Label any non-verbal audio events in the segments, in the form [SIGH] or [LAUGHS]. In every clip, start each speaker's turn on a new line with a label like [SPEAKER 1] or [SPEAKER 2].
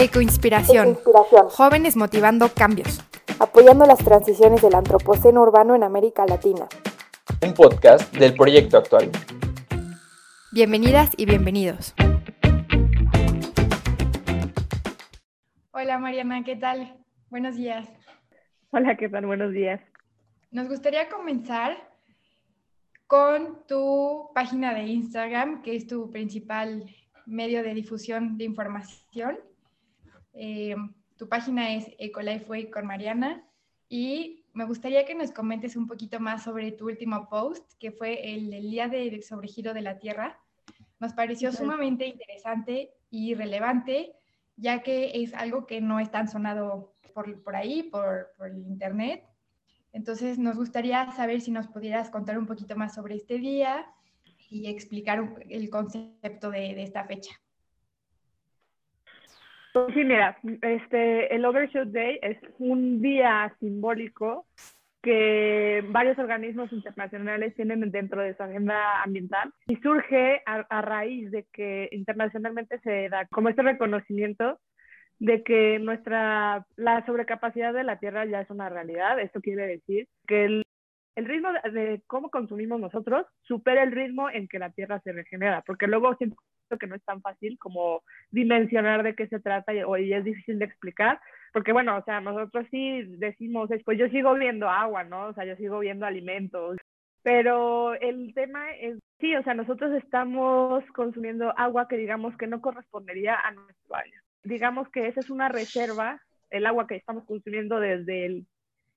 [SPEAKER 1] Ecoinspiración.
[SPEAKER 2] Ecoinspiración.
[SPEAKER 1] Jóvenes motivando cambios.
[SPEAKER 2] Apoyando las transiciones del antropoceno urbano en América Latina.
[SPEAKER 3] Un podcast del proyecto actual.
[SPEAKER 1] Bienvenidas y bienvenidos.
[SPEAKER 4] Hola Mariana, ¿qué tal? Buenos días.
[SPEAKER 5] Hola, ¿qué tal? Buenos días.
[SPEAKER 4] Nos gustaría comenzar con tu página de Instagram, que es tu principal medio de difusión de información. Eh, tu página es Ecolifeway con Mariana y me gustaría que nos comentes un poquito más sobre tu último post, que fue el, día de sobregiro de la Tierra. Nos pareció sumamente interesante y relevante, ya que es algo que no es tan sonado por, por ahí, por, por el Internet. Entonces, nos gustaría saber si nos pudieras contar un poquito más sobre este día y explicar el concepto de, de esta fecha.
[SPEAKER 5] Pues sí, mira, este, el Overshoot Day es un día simbólico que varios organismos internacionales tienen dentro de su agenda ambiental y surge a, a, raíz de que internacionalmente se da como este reconocimiento de que nuestra la sobrecapacidad de la tierra ya es una realidad. Esto quiere decir que el, el ritmo de, de, cómo consumimos nosotros supera el ritmo en que la tierra se regenera, porque luego siento que no es tan fácil como dimensionar de qué se trata y, y es difícil de explicar, porque bueno, o sea, nosotros sí decimos, pues yo sigo viendo agua, ¿no? O sea, yo sigo viendo alimentos, pero el tema es, sí, o sea, nosotros estamos consumiendo agua que digamos que no correspondería a nuestro año. Digamos que esa es una reserva, el agua que estamos consumiendo desde el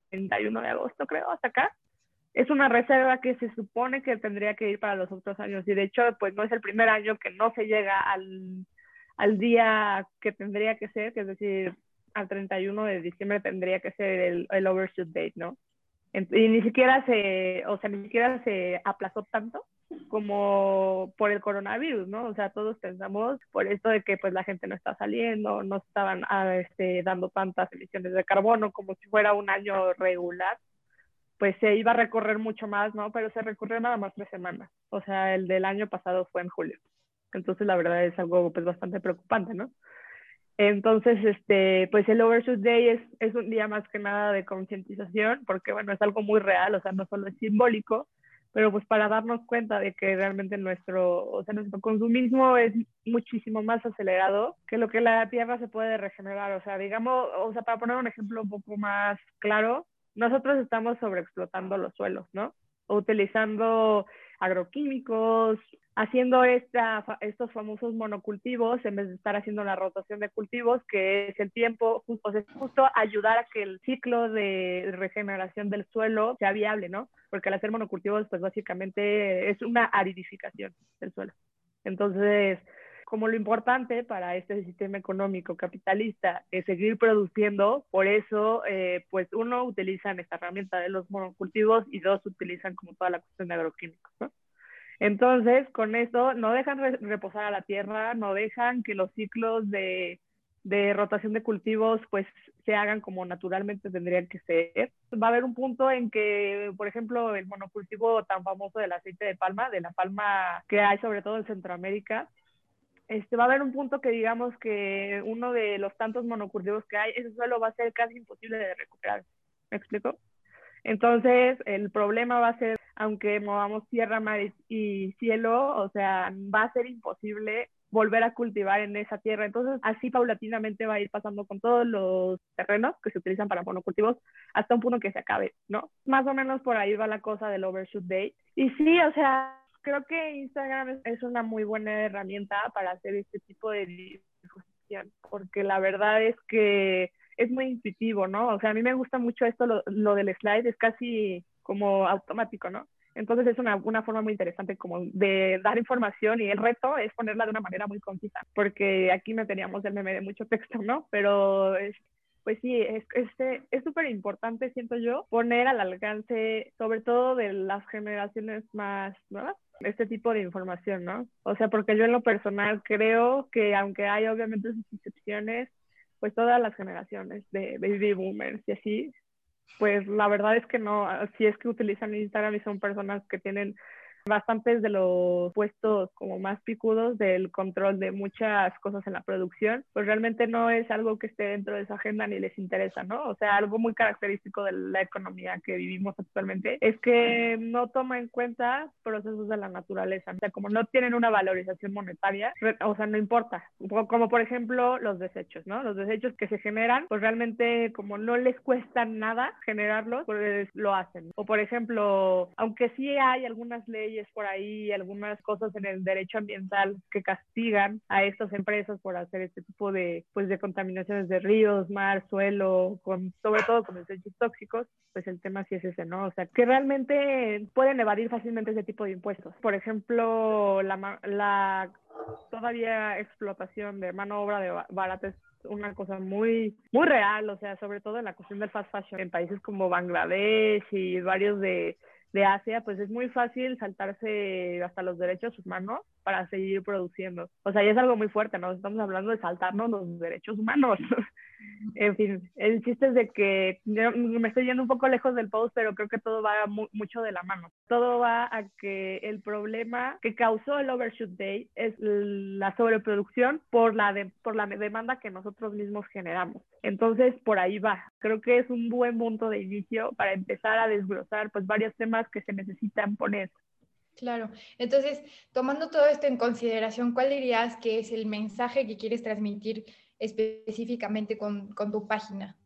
[SPEAKER 5] 31 de agosto, creo, hasta acá, es una reserva que se supone que tendría que ir para los otros años y de hecho pues no es el primer año que no se llega al, al día que tendría que ser, que es decir, al 31 de diciembre tendría que ser el, overshoot date, ¿no? Y ni siquiera se, o sea, ni siquiera se aplazó tanto como por el coronavirus, ¿no? O sea, todos pensamos por esto de que pues la gente no está saliendo, no estaban ah, este, dando tantas emisiones de carbono como si fuera un año regular pues se iba a recorrer mucho más, ¿no? Pero se recorrió nada más tres semanas. O sea, el del año pasado fue en julio. Entonces, la verdad es algo pues bastante preocupante, ¿no? Entonces, este, pues el Overshoot Day es, es un día más que nada de concientización, porque bueno, es algo muy real, o sea, no solo es simbólico, pero pues para darnos cuenta de que realmente nuestro, o sea, nuestro consumismo es muchísimo más acelerado que lo que la Tierra se puede regenerar. O sea, digamos, o sea, para poner un ejemplo un poco más claro, nosotros estamos sobreexplotando los suelos, ¿no? Utilizando agroquímicos, haciendo esta, estos famosos monocultivos en vez de estar haciendo la rotación de cultivos, que es el tiempo, o sea, justo ayudar a que el ciclo de regeneración del suelo sea viable, ¿no? Porque al hacer monocultivos, pues básicamente es una aridificación del suelo. Entonces, como lo importante para este sistema económico capitalista es seguir produciendo, por eso, eh, pues uno, utilizan esta herramienta de los monocultivos y dos, utilizan como toda la cuestión de agroquímicos, ¿no? Entonces, con esto no dejan re reposar a la tierra, no dejan que los ciclos de, de rotación de cultivos pues se hagan como naturalmente tendrían que ser. Va a haber un punto en que, por ejemplo, el monocultivo tan famoso del aceite de palma, de la palma que hay sobre todo en Centroamérica, este, va a haber un punto que digamos que uno de los tantos monocultivos que hay, ese suelo va a ser casi imposible de recuperar. ¿Me explico? Entonces, el problema va a ser, aunque movamos tierra, mar y cielo, o sea, va a ser imposible volver a cultivar en esa tierra. Entonces, así paulatinamente va a ir pasando con todos los terrenos que se utilizan para monocultivos hasta un punto que se acabe, ¿no? Más o menos por ahí va la cosa del overshoot day. Y sí, o sea, creo que Instagram es una muy buena herramienta para hacer este tipo de difusión, porque la verdad es que es muy intuitivo, ¿no? O sea, a mí me gusta mucho esto, lo, lo del slide, es casi como automático, ¿no? Entonces es una, una forma muy interesante como de dar información y el reto es ponerla de una manera muy concisa, porque aquí no teníamos el meme de mucho texto, ¿no? Pero es, pues sí, es súper es, es importante, siento yo, poner al alcance, sobre todo de las generaciones más nuevas, este tipo de información, ¿no? O sea, porque yo en lo personal creo que aunque hay obviamente sus excepciones, pues todas las generaciones de baby boomers y así, pues la verdad es que no, si es que utilizan Instagram y son personas que tienen bastantes de los puestos como más picudos del control de muchas cosas en la producción, pues realmente no es algo que esté dentro de esa agenda ni les interesa, ¿no? O sea, algo muy característico de la economía que vivimos actualmente es que no toma en cuenta procesos de la naturaleza, o sea, como no tienen una valorización monetaria, o sea, no importa, como por ejemplo los desechos, ¿no? Los desechos que se generan, pues realmente como no les cuesta nada generarlos, pues lo hacen. O por ejemplo, aunque sí hay algunas leyes por ahí, algunas cosas en el derecho ambiental que castigan a estas empresas por hacer este tipo de, pues, de contaminaciones de ríos, mar, suelo, con, sobre todo con desechos tóxicos, pues el tema sí es ese, ¿no? O sea, que realmente pueden evadir fácilmente ese tipo de impuestos. Por ejemplo, la, la todavía explotación de mano obra de barata es una cosa muy, muy real, o sea, sobre todo en la cuestión del fast fashion en países como Bangladesh y varios de, de Asia, pues es muy fácil saltarse hasta los derechos humanos para seguir produciendo. O sea, y es algo muy fuerte, ¿no? Estamos hablando de saltarnos los derechos humanos. [LAUGHS] en fin, el chiste es de que me estoy yendo un poco lejos del post, pero creo que todo va mucho de la mano. Todo va a que el problema que causó el Overshoot Day es la sobreproducción por la, de, por la demanda que nosotros mismos generamos. Entonces, por ahí va. Creo que es un buen punto de inicio para empezar a desglosar pues varios temas que se necesitan poner.
[SPEAKER 4] Claro. Entonces, tomando todo esto en consideración, ¿cuál dirías que es el mensaje que quieres transmitir específicamente con, con tu página?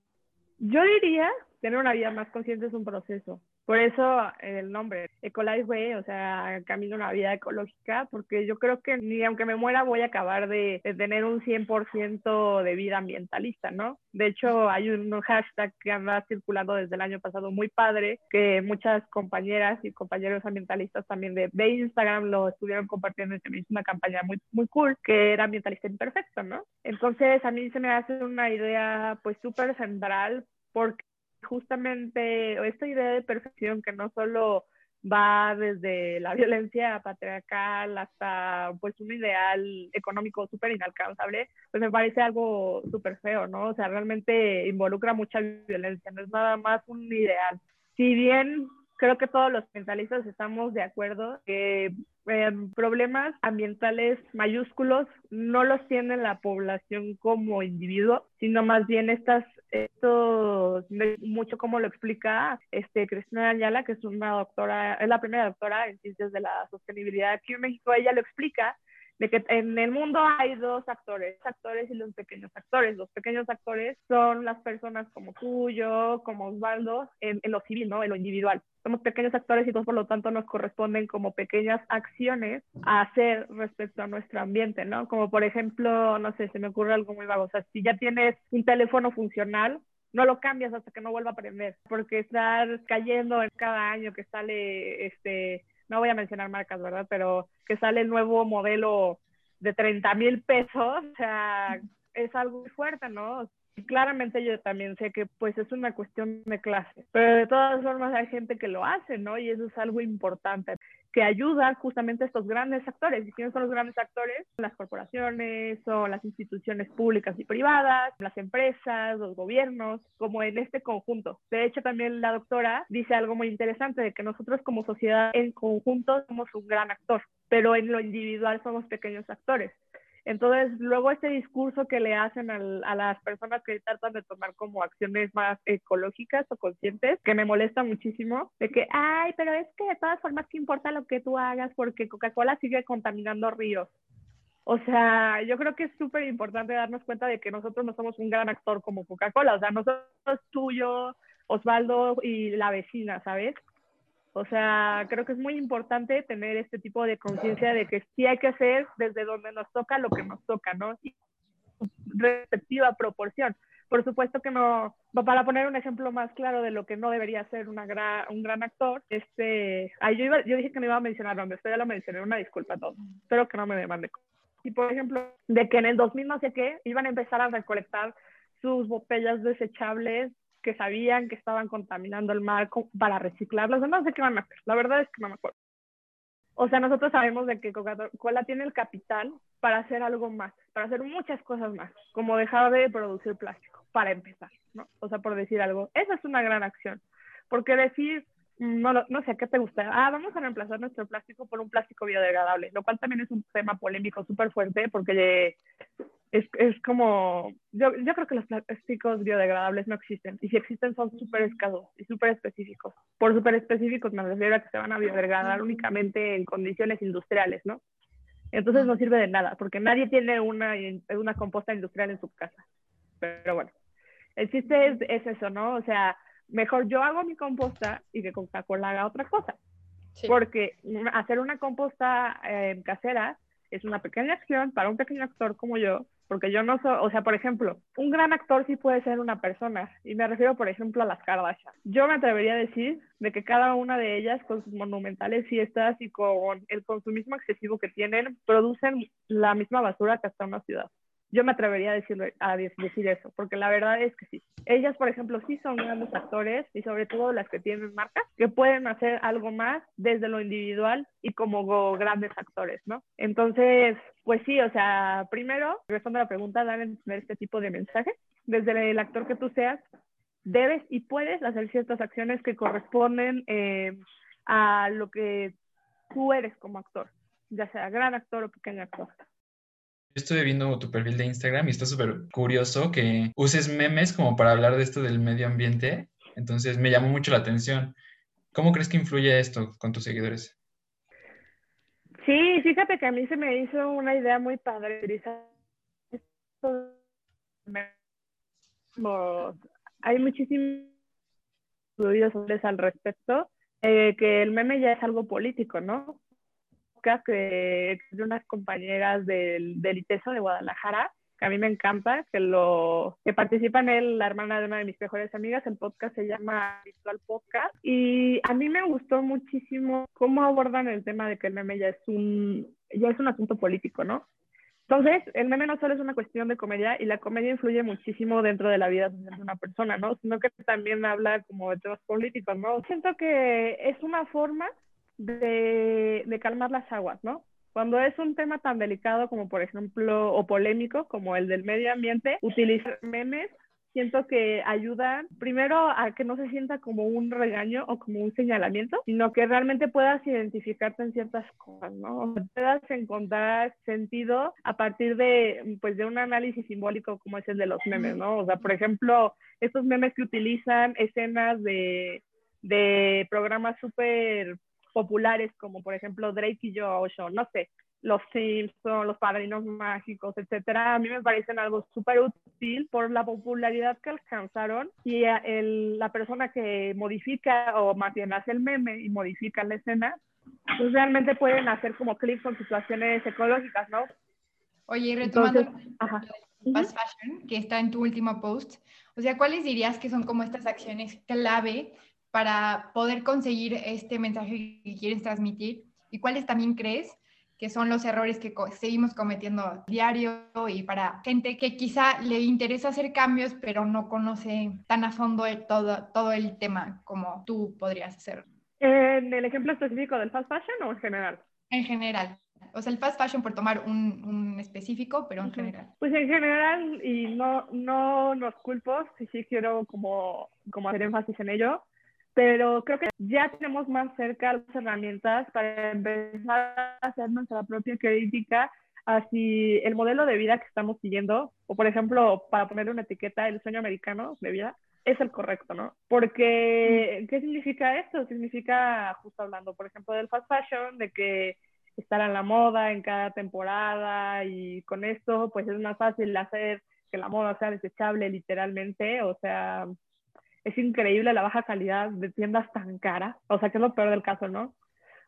[SPEAKER 5] Yo diría, tener una vida más consciente es un proceso. Por eso el nombre, Ecolife Way, o sea, camino una vida ecológica, porque yo creo que ni aunque me muera voy a acabar de, tener un 100% de vida ambientalista, ¿no? De hecho, hay un hashtag que anda circulando desde el año pasado muy padre, que muchas compañeras y compañeros ambientalistas también de, de Instagram lo estuvieron compartiendo y se me hizo una campaña muy, muy cool, que era ambientalista imperfecto, ¿no? Entonces, a mí se me hace una idea pues súper central porque justamente esta idea de perfección que no solo va desde la [LAUGHS] violencia patriarcal hasta pues un ideal económico súper inalcanzable, pues me parece algo súper feo, ¿no? O sea, realmente involucra mucha violencia, no es nada más un ideal. Si bien creo que todos los ambientalistas estamos de acuerdo que em, problemas ambientales mayúsculos no los tiene la población como individuo, sino más bien estas, estos, mucho como lo explica este, Cristina Ayala, que es una doctora, es la primera doctora en ciencias de la sostenibilidad aquí en México, ella lo explica de que en el mundo hay dos actores, actores y los pequeños actores. Los pequeños actores son las personas como tú, yo, como Osvaldo, en, en lo civil, ¿no? En lo individual. Somos pequeños actores y todos por lo tanto nos corresponden como pequeñas acciones a hacer respecto a nuestro ambiente, ¿no? Como por ejemplo, no sé, se me ocurre algo muy vago. O sea, si ya tienes un teléfono funcional, no lo cambias hasta que no vuelva a prender, porque estar cayendo en cada año que sale este no voy a mencionar marcas, ¿verdad? Pero que sale el nuevo modelo de 30 mil pesos, o sea, es algo fuerte, ¿no? Claramente yo también sé que pues es una cuestión de clase, pero de todas formas hay gente que lo hace, ¿no? Y eso es algo importante que ayuda justamente a estos grandes actores. ¿Y quiénes son los grandes actores? Las corporaciones o las instituciones públicas y privadas, las empresas, los gobiernos, como en este conjunto. De hecho, también la doctora dice algo muy interesante de que nosotros como sociedad en conjunto somos un gran actor, pero en lo individual somos pequeños actores. Entonces, luego este discurso que le hacen a las personas que tratan de tomar como acciones más ecológicas o conscientes, que me molesta muchísimo, de que, ay, pero es que de todas formas, ¿qué importa lo que tú hagas? Porque Coca-Cola sigue contaminando ríos. O sea, yo creo que es súper importante darnos cuenta de que nosotros no somos un gran actor como Coca-Cola. O sea, nosotros, tú, Osvaldo y la vecina, ¿sabes? O sea, creo que es muy importante tener este tipo de conciencia de que sí hay que hacer desde donde nos toca lo que nos toca, ¿no? Y respectiva proporción. Por supuesto que no, para poner un ejemplo más claro de lo que no debería ser una un gran actor, este, ay, yo, yo dije que no iba a mencionar nombres, pero ya lo mencioné, una disculpa a todos. Espero que no me demande. Y por ejemplo, de que en el 2000 no sé qué, iban a empezar a recolectar sus botellas desechables que sabían que estaban contaminando el mar para reciclarlos. No sé qué van a hacer. La verdad es que no me acuerdo. O sea, nosotros sabemos de que Coca-Cola tiene el capital para hacer algo más, para hacer muchas cosas más, como dejar de producir plástico, para empezar, ¿no? O sea, por decir algo. Esa es una gran acción. Porque decir, no, no sé, ¿qué te gusta? Ah, vamos a reemplazar nuestro plástico por un plástico biodegradable, lo cual también es un tema polémico súper fuerte porque es, es como, yo, yo creo que los plásticos biodegradables no existen y si existen son súper escasos y súper específicos. Por súper específicos me refiero a que se van a biodegradar únicamente en condiciones industriales, ¿no? Entonces no sirve de nada porque nadie tiene una, una composta industrial en su casa. Pero bueno, el chiste es, es eso, ¿no? O sea, mejor yo hago mi composta y que Coca-Cola haga otra cosa. Porque hacer una composta eh, casera es una pequeña acción para un pequeño actor como yo, porque yo no soy, o sea, por ejemplo, un gran actor sí puede ser una persona, y me refiero, por ejemplo, a las Kardashian. Yo me atrevería a decir de que cada una de ellas, con sus monumentales fiestas y con el consumismo excesivo que tienen, producen la misma basura que hasta una ciudad. Yo me atrevería a, decirlo, a decir eso, porque la verdad es que sí. Ellas, por ejemplo, sí son grandes actores y sobre todo las que tienen marcas, que pueden hacer algo más desde lo individual y como grandes actores, ¿no? Entonces, pues sí, o sea, primero, respondo a la pregunta, dar este tipo de mensaje. Desde el actor que tú seas, debes y puedes hacer ciertas acciones que corresponden eh, a lo que tú eres como actor, ya sea gran actor o pequeño actor.
[SPEAKER 6] Estuve viendo tu perfil de Instagram y está súper curioso que uses memes como para hablar de esto del medio ambiente. Entonces me llamó mucho la atención. ¿Cómo crees que influye esto con tus seguidores?
[SPEAKER 5] Sí, fíjate que a mí se me hizo una idea muy padre. Hay muchísimos estudios al respecto, eh, que el meme ya es algo político, ¿no? Que de unas compañeras del, del ITESO de Guadalajara, que a mí me encanta, que, lo, que participa en él la hermana de una de mis mejores amigas. El podcast se llama Virtual Podcast. Y a mí me gustó muchísimo cómo abordan el tema de que el meme ya es un, ya es un asunto político, ¿no? Entonces, el meme no solo es una cuestión de comedia y la comedia influye muchísimo dentro de la vida de una persona, ¿no? Sino que también habla como de temas políticos, ¿no? Siento que es una forma de, calmar las aguas, ¿no? Cuando es un tema tan delicado como por ejemplo, o polémico como el del medio ambiente, utilizar memes siento que ayudan primero a que no se sienta como un regaño o como un señalamiento, sino que realmente puedas identificarte en ciertas cosas, ¿no? puedas encontrar sentido a partir de, pues, de un análisis simbólico como es el de los memes, ¿no? O sea, por ejemplo, estos memes que utilizan escenas de, de programas súper populares como por ejemplo Drake y Josh o no sé, los Simpsons, los Padrinos Mágicos, etcétera, a mí me parecen algo súper útil por la popularidad que alcanzaron y el, la persona que modifica o más bien hace el meme y modifica la escena, pues realmente pueden hacer como clips con situaciones ecológicas, ¿no?
[SPEAKER 4] Oye, y retomando fast fashion, que está en tu último post, o sea, ¿cuáles dirías que son como estas acciones clave para poder conseguir este mensaje que quieres transmitir? ¿Y cuáles también crees que son los errores que seguimos cometiendo diario y para gente que quizá le interesa hacer cambios, pero no conoce tan a fondo todo, todo el tema como tú podrías hacer?
[SPEAKER 5] ¿En el ejemplo específico del fast fashion o en general?
[SPEAKER 4] En general. O sea, el fast fashion por tomar un, un específico, pero en general.
[SPEAKER 5] Pues en general, y no, no nos culpo, si sí quiero como, como hacer énfasis en ello, pero creo que ya tenemos más cerca las herramientas para empezar a hacer nuestra propia crítica así el modelo de vida que estamos siguiendo, o por ejemplo, para ponerle una etiqueta, el sueño americano de vida, es el correcto, ¿no? Porque, mm. ¿qué significa esto? Significa, justo hablando, por ejemplo, del fast fashion, de que estar a la moda en cada temporada y con esto, pues es más fácil hacer que la moda sea desechable literalmente, o sea, es increíble la baja calidad de tiendas tan caras, o sea, que es lo peor del caso, ¿no?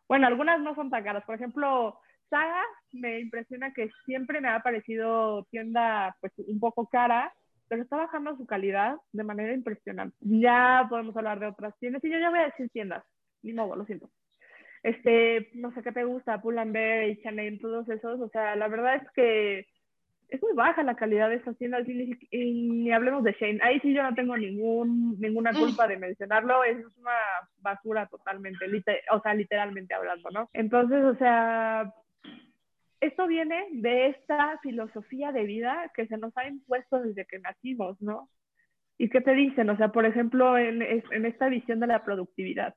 [SPEAKER 5] Bueno, algunas no son tan caras, por ejemplo, Saga me impresiona que siempre me ha parecido tienda pues un poco cara, pero está bajando su calidad de manera impresionante. Ya podemos hablar de otras tiendas, y yo ya voy a decir tiendas, ni modo, lo siento. Este, no sé qué te gusta, Pull&Bear, Chanel, todos esos, o sea, la verdad es que es muy baja la calidad de esas tiendas y ni, hablemos de Shane. Ahí sí yo no tengo ningún, ninguna mm. culpa de mencionarlo, es una basura totalmente, o sea, literalmente hablando, ¿no? Entonces, o sea, esto viene de esta filosofía de vida que se nos ha impuesto desde que nacimos, ¿no? ¿Y qué te dicen? O sea, por ejemplo, en, en esta visión de la productividad.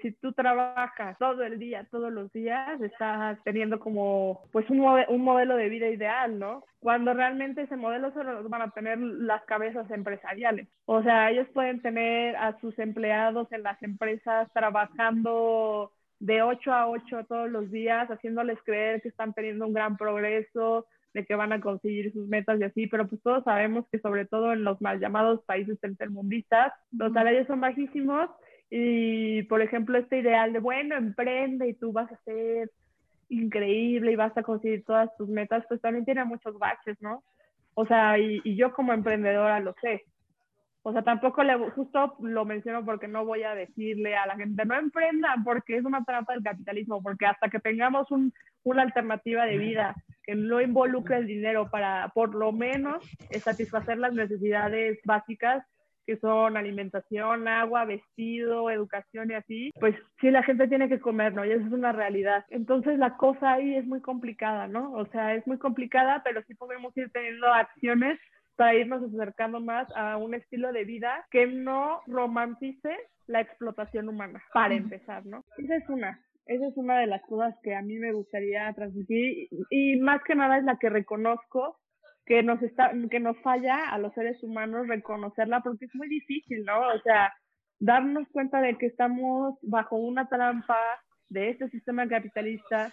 [SPEAKER 5] Si tú trabajas todo el día, todos los días, estás teniendo como pues un, mode- un modelo de vida ideal, ¿no? Cuando realmente ese modelo solo lo van a tener las cabezas empresariales. O sea, ellos pueden tener a sus empleados en las empresas trabajando de 8 a 8 todos los días, haciéndoles creer que están teniendo un gran progreso, de que van a conseguir sus metas y así, pero pues todos sabemos que sobre todo en los mal llamados países tercermundistas, los salarios son bajísimos y, por ejemplo, este ideal de, bueno, emprende y tú vas a ser increíble y vas a conseguir todas tus metas, pues también tiene muchos baches, ¿no? O sea, y, y yo como emprendedora lo sé. O sea, tampoco le, justo lo menciono porque no voy a decirle a la gente, no emprendan porque es una trampa del capitalismo, porque hasta que tengamos un, una alternativa de vida que no involucre el dinero para por lo menos satisfacer las necesidades básicas que son alimentación, agua, vestido, educación y así, pues sí la gente tiene que comer, ¿no? Y eso es una realidad. Entonces la cosa ahí es muy complicada, ¿no? O sea, es muy complicada, pero sí podemos ir teniendo acciones para irnos acercando más a un estilo de vida que no romantice la explotación humana, para empezar, ¿no? Esa es una. Esa es una de las cosas que a mí me gustaría transmitir y, y más que nada es la que reconozco que nos está que nos falla a los seres humanos reconocerla porque es muy difícil, ¿no? O sea, darnos cuenta de que estamos bajo una trampa de este sistema capitalista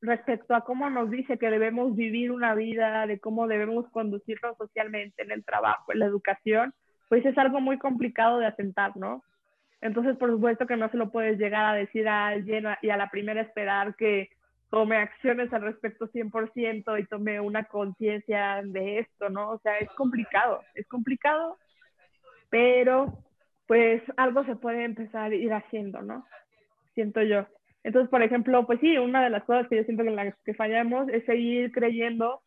[SPEAKER 5] respecto a cómo nos dice que debemos vivir una vida, de cómo debemos conducirnos socialmente en el trabajo, en la educación, pues es algo muy complicado de asentar, ¿no? Entonces, por supuesto que no se lo puedes llegar a decir a alguien y a la primera esperar que tome acciones al respecto 100% y tome una conciencia de esto, ¿no? O sea, es complicado, es complicado, pero pues algo se puede empezar a ir haciendo, ¿no? Siento yo. Entonces, por ejemplo, pues sí, una de las cosas que yo siento que que fallamos es seguir creyendo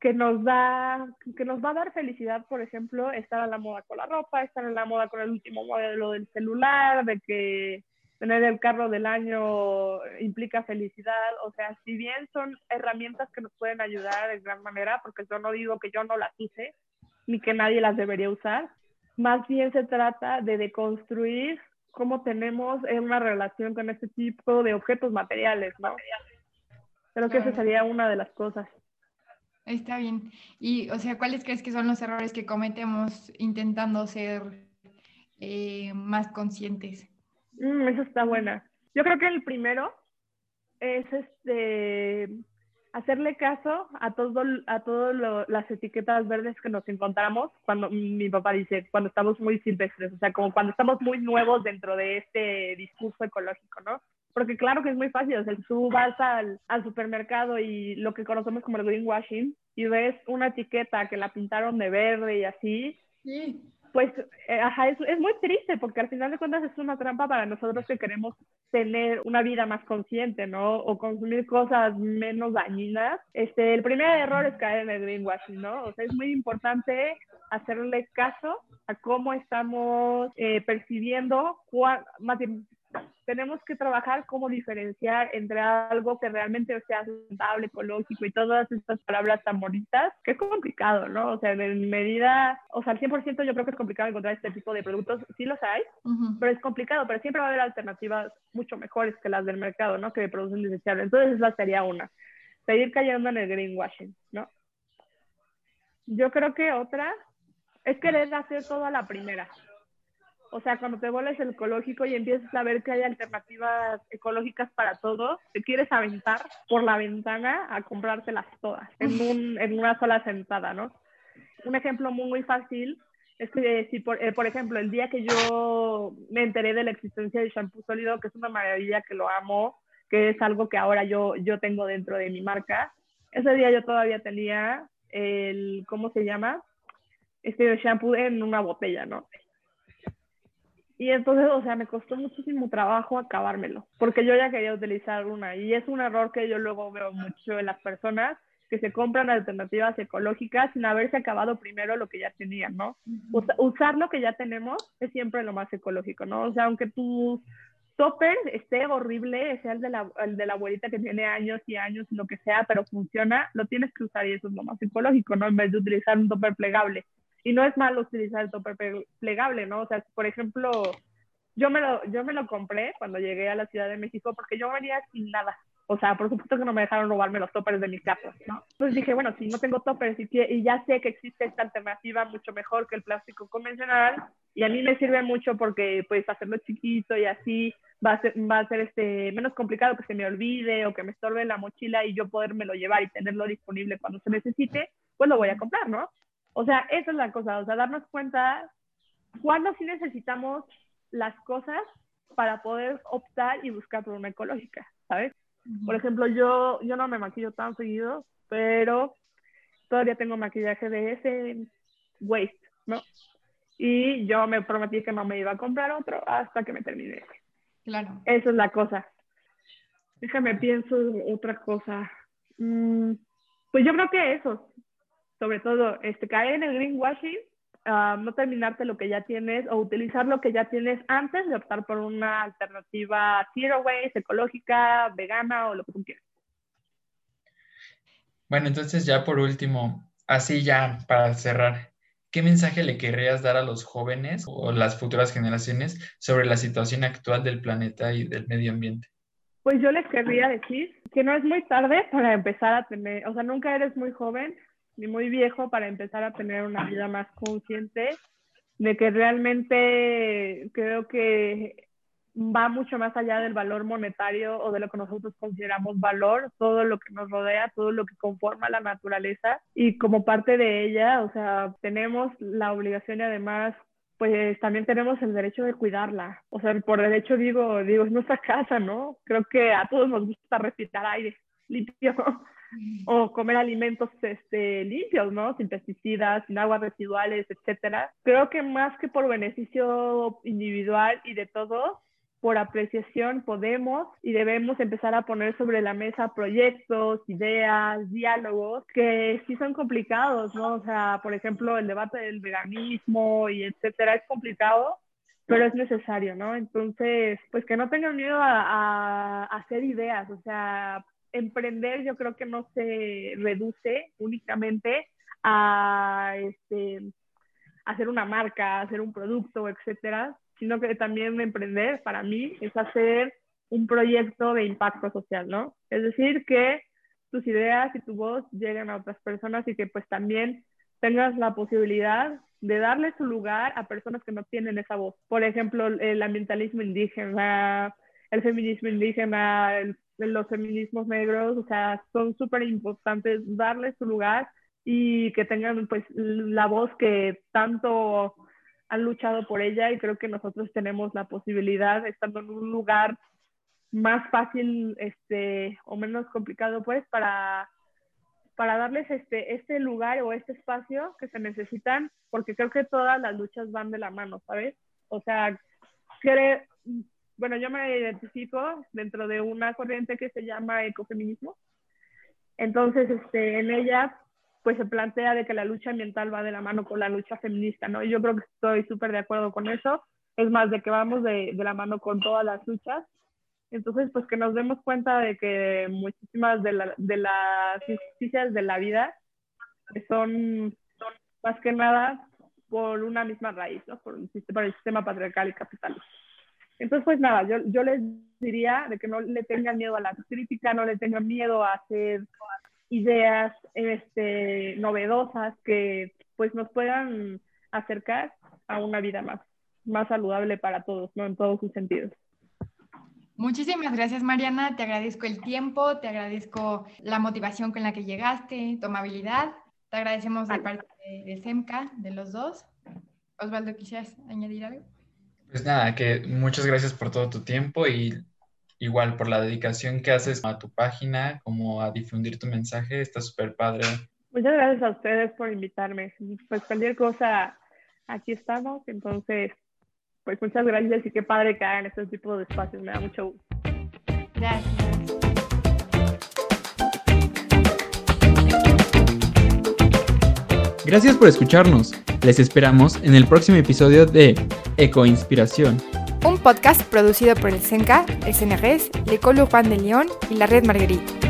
[SPEAKER 5] que nos da, que nos va a dar felicidad, por ejemplo, estar a la moda con la ropa, estar a la moda con el último modelo del celular, de que tener el carro del año implica felicidad, o sea, si bien son herramientas que nos pueden ayudar de gran manera, porque yo no digo que yo no las use, ni que nadie las debería usar, más bien se trata de deconstruir cómo tenemos una relación con este tipo de objetos materiales, ¿no? Creo que esa sería una de las cosas.
[SPEAKER 4] Está bien. Y, o sea, ¿cuáles crees que son los errores que cometemos intentando ser eh, más conscientes?
[SPEAKER 5] Mm, eso está buena. Yo creo que el primero es este hacerle caso a todo a todas las etiquetas verdes que nos encontramos cuando mi papá dice cuando estamos muy silvestres, o sea, como cuando estamos muy nuevos dentro de este discurso ecológico, ¿no? Porque claro que es muy fácil, o sea, tú vas al, al supermercado y lo que conocemos como el greenwashing y ves una etiqueta que la pintaron de verde y así,
[SPEAKER 4] Sí.
[SPEAKER 5] Pues, eh, ajá, es, es muy triste porque al final de cuentas es una trampa para nosotros que queremos tener una vida más consciente, ¿no? O consumir cosas menos dañinas. Este, el primer error es caer en el greenwashing, ¿no? O sea, es muy importante hacerle caso a cómo estamos eh, percibiendo, cua- más tenemos que trabajar cómo diferenciar entre algo que realmente sea sustentable, ecológico y todas estas palabras tan bonitas, que es complicado, ¿no? O sea, en medida, o sea, al 100% yo creo que es complicado encontrar este tipo de productos, sí los hay,
[SPEAKER 4] Ujú.
[SPEAKER 5] pero es complicado, pero siempre va a haber alternativas mucho mejores que las del mercado, ¿no? Que producen desechables. Entonces esa sería una, seguir cayendo en el greenwashing, ¿no? Yo creo que otra es querer hacer todo a la primera. O sea, cuando te vuelves el ecológico y empiezas a ver que hay alternativas ecológicas para todo, te quieres aventar por la ventana a comprártelas todas en, un, en una sola sentada, ¿no? Un ejemplo muy, muy fácil es que si, por, eh, por ejemplo, el día que yo me enteré de la existencia del shampoo sólido, que es una maravilla, que lo amo, que es algo que ahora yo, yo tengo dentro de mi marca, ese día yo todavía tenía el, ¿cómo se llama? Este shampoo en una botella, ¿no? Y entonces, o sea, me costó muchísimo trabajo acabármelo, porque yo ya quería utilizar una. Y es un error que yo luego veo mucho en las personas que se compran alternativas ecológicas sin haberse acabado primero lo que ya tenían, ¿no? Usa- usar lo que ya tenemos es siempre lo más ecológico, ¿no? O sea, aunque tu topper esté horrible, sea el de, la, el de la abuelita que tiene años y años, lo que sea, pero funciona, lo tienes que usar y eso es lo más ecológico, ¿no? En vez de utilizar un topper plegable. Y no es malo utilizar el topper pe- plegable, ¿no? O sea, por ejemplo, yo me lo, yo me lo compré cuando llegué a la Ciudad de México porque yo venía sin nada. O sea, por supuesto que no me dejaron robarme los toppers de mis carros, ¿no? Entonces dije, bueno, si no tengo toppers y, y ya sé que existe esta alternativa mucho mejor que el plástico convencional, y a mí me sirve mucho porque pues hacerlo chiquito y así va a ser, va a ser este, menos complicado que se me olvide o que me estorbe la mochila y yo podérmelo llevar y tenerlo disponible cuando se necesite, pues lo voy a comprar, ¿no? O sea, esa es la cosa, o sea, darnos cuenta cuándo sí necesitamos las cosas para poder optar y buscar por una ecológica, ¿sabes? Por ejemplo, yo, yo no me maquillo tan seguido, pero todavía tengo maquillaje de ese waste, ¿no? Y yo me prometí que no me iba a comprar otro hasta que me termine ese.
[SPEAKER 4] Claro.
[SPEAKER 5] Esa es la cosa. Déjame pienso otra cosa. Mm, pues yo creo que eso, sobre todo, este, caer en el greenwashing Ah, no terminarte lo que ya tienes o utilizar lo que ya tienes antes de optar por una alternativa zero waste, ecológica, vegana o lo que tú quieras.
[SPEAKER 6] Bueno, entonces ya por último, así ya para cerrar, ¿qué mensaje le querrías dar a los jóvenes o las futuras generaciones sobre la situación actual del planeta y del medio ambiente?
[SPEAKER 5] Pues yo les querría decir que no es muy tarde para empezar a tener, o sea, nunca eres muy joven ni muy viejo para empezar a tener una vida más consciente de que realmente creo que va mucho más allá del valor monetario o de lo que nosotros consideramos valor, todo lo que nos rodea, todo lo que conforma la naturaleza y como parte de ella, o sea, tenemos la obligación y además pues también tenemos el derecho de cuidarla. O sea, por derecho digo, digo, es nuestra casa, ¿no? Creo que a todos nos gusta respirar aire limpio [LAUGHS] o comer alimentos este, limpios, ¿no? Sin pesticidas, sin aguas residuales, etcétera. Creo que más que por beneficio individual y de todos, por apreciación podemos y debemos empezar a poner sobre la mesa proyectos, ideas, diálogos que sí son complicados, ¿no? O sea, por ejemplo, el debate del veganismo y etcétera es complicado, pero es necesario, ¿no? Entonces, pues que no tengan miedo a, a, a hacer ideas, o sea, emprender yo creo que no se reduce únicamente a este, hacer una marca, hacer un producto, etcétera, sino que también emprender para mí es hacer un proyecto de impacto social, ¿no? Es decir, que tus ideas y tu voz lleguen a otras personas y que pues también tengas la posibilidad de darle su lugar a personas que no tienen esa voz. Por ejemplo, el ambientalismo indígena, el feminismo indígena, el los feminismos negros, o sea, son súper importantes darles su lugar y que tengan pues la voz que tanto han luchado por ella y creo que nosotros tenemos la posibilidad, estando en un lugar más fácil este, o menos complicado pues para, para darles este, este lugar o este espacio que se necesitan, porque creo que todas las luchas van de la mano, ¿sabes? O sea, creo, bueno, yo me identifico dentro de una corriente que se llama ecofeminismo. Entonces, este, en ella, pues se plantea de que la lucha ambiental va de la mano con la lucha feminista, ¿no? Y yo creo que estoy súper de acuerdo con eso. Es más, de que vamos de, de la mano con todas las luchas. Entonces, pues que nos demos cuenta de que muchísimas de, la, de las injusticias de la vida son, son más que nada por una misma raíz, ¿no? Por por el sistema patriarcal y capitalista. Entonces, pues nada, yo, yo les diría de que no le tengan miedo a la crítica, no le tengan miedo a hacer ideas este, novedosas que pues nos puedan acercar a una vida más, más saludable para todos, ¿no? En todos sus sentidos.
[SPEAKER 4] Muchísimas gracias, Mariana. Te agradezco el tiempo, te agradezco la motivación con la que llegaste, tu amabilidad. Te agradecemos de parte de, de SEMCA, de los dos. Osvaldo, ¿quisieras añadir algo?
[SPEAKER 6] Pues nada, que muchas gracias por todo tu tiempo y igual por la dedicación que haces a tu página, como a difundir tu mensaje, está súper padre.
[SPEAKER 5] Muchas gracias a ustedes por invitarme. Pues cualquier cosa, aquí estamos, entonces, pues muchas gracias y qué padre que hagan este tipo de espacios, me da mucho gusto.
[SPEAKER 4] Gracias.
[SPEAKER 7] Gracias por escucharnos. Les esperamos en el próximo episodio de Eco Inspiración.
[SPEAKER 1] Un podcast producido por el CENCA, el CNRS, l'École Urbaine de Lyon y la Red Marguerite.